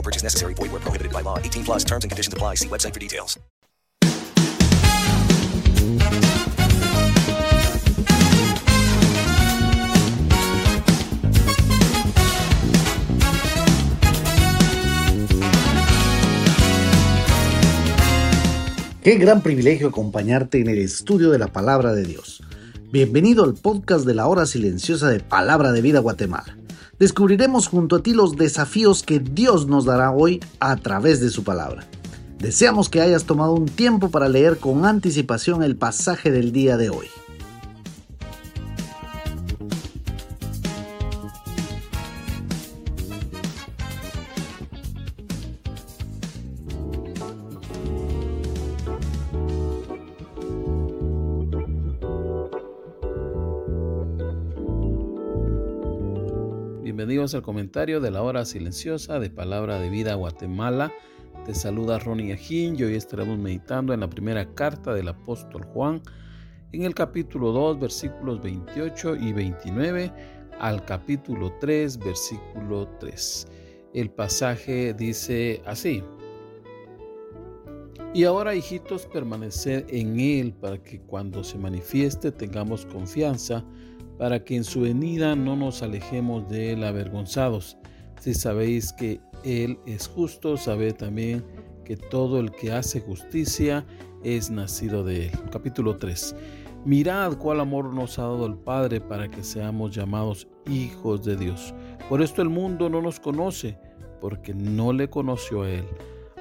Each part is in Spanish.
No purchase necessary. Void where prohibited by law. 18 plus terms and conditions apply. See website for details. Qué gran privilegio acompañarte en el estudio de la palabra de Dios. Bienvenido al podcast de la hora silenciosa de Palabra de Vida Guatemala. Descubriremos junto a ti los desafíos que Dios nos dará hoy a través de su palabra. Deseamos que hayas tomado un tiempo para leer con anticipación el pasaje del día de hoy. Bienvenidos al comentario de la hora silenciosa de Palabra de Vida Guatemala. Te saluda Ronnie Ajín y hoy estaremos meditando en la primera carta del apóstol Juan, en el capítulo 2, versículos 28 y 29 al capítulo 3, versículo 3. El pasaje dice así. Y ahora, hijitos, permaneced en Él para que cuando se manifieste tengamos confianza para que en su venida no nos alejemos de él avergonzados. Si sabéis que Él es justo, sabed también que todo el que hace justicia es nacido de Él. Capítulo 3. Mirad cuál amor nos ha dado el Padre para que seamos llamados hijos de Dios. Por esto el mundo no nos conoce, porque no le conoció a Él.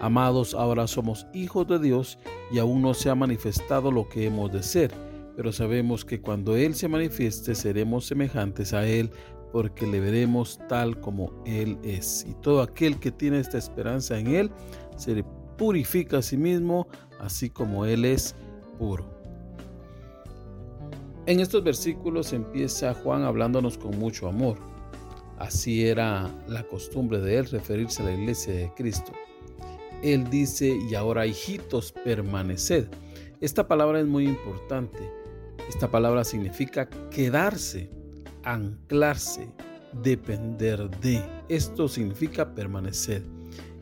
Amados, ahora somos hijos de Dios y aún no se ha manifestado lo que hemos de ser pero sabemos que cuando Él se manifieste seremos semejantes a Él porque le veremos tal como Él es. Y todo aquel que tiene esta esperanza en Él se purifica a sí mismo, así como Él es puro. En estos versículos empieza Juan hablándonos con mucho amor. Así era la costumbre de Él referirse a la iglesia de Cristo. Él dice, y ahora hijitos, permaneced. Esta palabra es muy importante esta palabra significa quedarse, anclarse, depender de. Esto significa permanecer.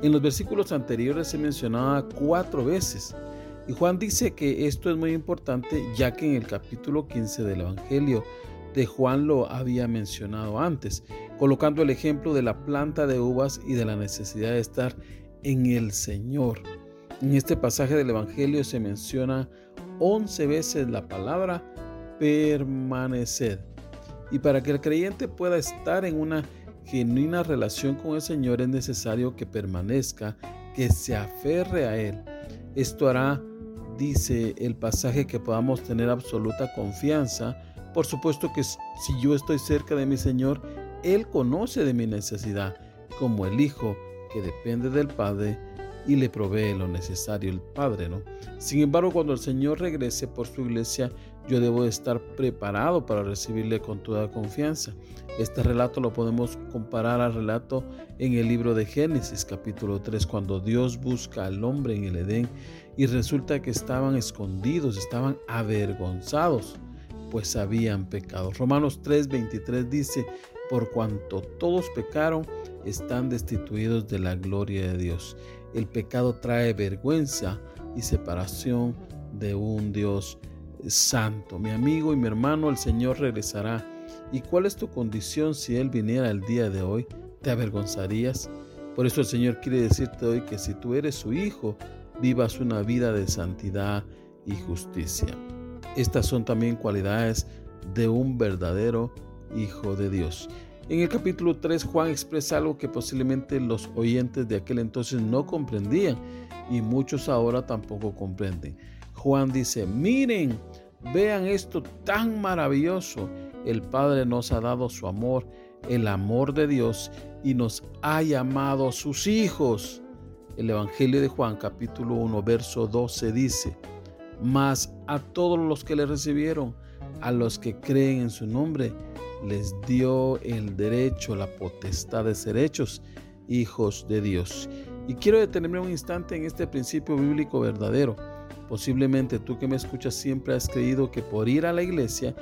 En los versículos anteriores se mencionaba cuatro veces. Y Juan dice que esto es muy importante ya que en el capítulo 15 del Evangelio de Juan lo había mencionado antes, colocando el ejemplo de la planta de uvas y de la necesidad de estar en el Señor. En este pasaje del Evangelio se menciona 11 veces la palabra permanecer. Y para que el creyente pueda estar en una genuina relación con el Señor es necesario que permanezca, que se aferre a Él. Esto hará, dice el pasaje, que podamos tener absoluta confianza. Por supuesto que si yo estoy cerca de mi Señor, Él conoce de mi necesidad, como el Hijo que depende del Padre y le provee lo necesario el Padre, ¿no? Sin embargo, cuando el Señor regrese por su iglesia, yo debo estar preparado para recibirle con toda confianza. Este relato lo podemos comparar al relato en el libro de Génesis capítulo 3, cuando Dios busca al hombre en el Edén y resulta que estaban escondidos, estaban avergonzados, pues habían pecado. Romanos 3:23 dice, por cuanto todos pecaron, están destituidos de la gloria de Dios. El pecado trae vergüenza y separación de un Dios santo. Mi amigo y mi hermano, el Señor regresará. ¿Y cuál es tu condición si Él viniera el día de hoy? ¿Te avergonzarías? Por eso el Señor quiere decirte hoy que si tú eres su hijo, vivas una vida de santidad y justicia. Estas son también cualidades de un verdadero Hijo de Dios. En el capítulo 3 Juan expresa algo que posiblemente los oyentes de aquel entonces no comprendían y muchos ahora tampoco comprenden. Juan dice, miren, vean esto tan maravilloso. El Padre nos ha dado su amor, el amor de Dios y nos ha llamado sus hijos. El Evangelio de Juan capítulo 1 verso 12 dice, mas a todos los que le recibieron, a los que creen en su nombre, les dio el derecho, la potestad de ser hechos hijos de Dios. Y quiero detenerme un instante en este principio bíblico verdadero. Posiblemente tú que me escuchas siempre has creído que por ir a la iglesia,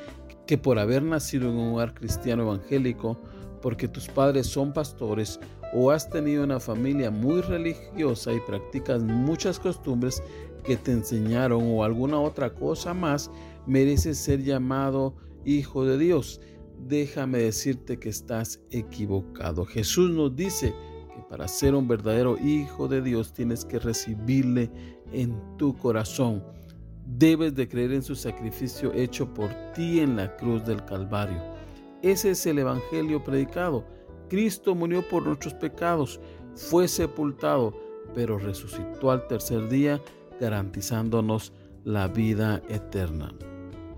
que por haber nacido en un hogar cristiano evangélico, porque tus padres son pastores o has tenido una familia muy religiosa y practicas muchas costumbres que te enseñaron o alguna otra cosa más, mereces ser llamado hijo de Dios. Déjame decirte que estás equivocado. Jesús nos dice que para ser un verdadero hijo de Dios tienes que recibirle en tu corazón. Debes de creer en su sacrificio hecho por ti en la cruz del Calvario. Ese es el Evangelio predicado. Cristo murió por nuestros pecados, fue sepultado, pero resucitó al tercer día garantizándonos la vida eterna.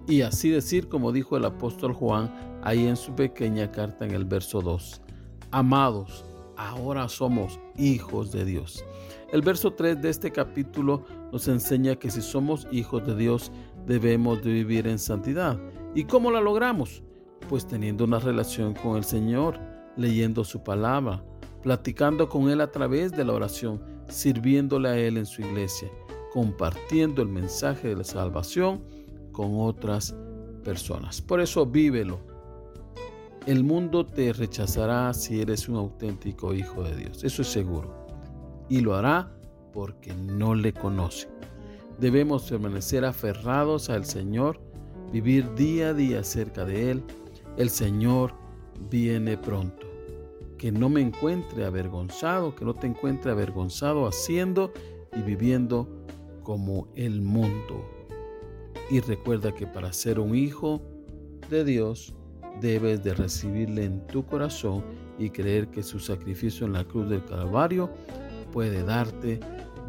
Y así decir, como dijo el apóstol Juan ahí en su pequeña carta en el verso 2, amados, ahora somos hijos de Dios. El verso 3 de este capítulo nos enseña que si somos hijos de Dios debemos de vivir en santidad. ¿Y cómo la logramos? Pues teniendo una relación con el Señor, leyendo su palabra, platicando con Él a través de la oración, sirviéndole a Él en su iglesia, compartiendo el mensaje de la salvación con otras personas. Por eso vívelo. El mundo te rechazará si eres un auténtico hijo de Dios, eso es seguro. Y lo hará porque no le conoce. Debemos permanecer aferrados al Señor, vivir día a día cerca de Él, el Señor viene pronto. Que no me encuentre avergonzado, que no te encuentre avergonzado haciendo y viviendo como el mundo. Y recuerda que para ser un hijo de Dios debes de recibirle en tu corazón y creer que su sacrificio en la cruz del Calvario puede darte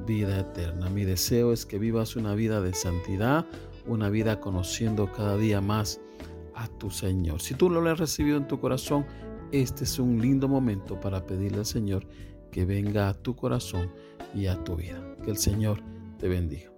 vida eterna. Mi deseo es que vivas una vida de santidad, una vida conociendo cada día más a tu Señor. Si tú lo has recibido en tu corazón, este es un lindo momento para pedirle al Señor que venga a tu corazón y a tu vida. Que el Señor te bendiga.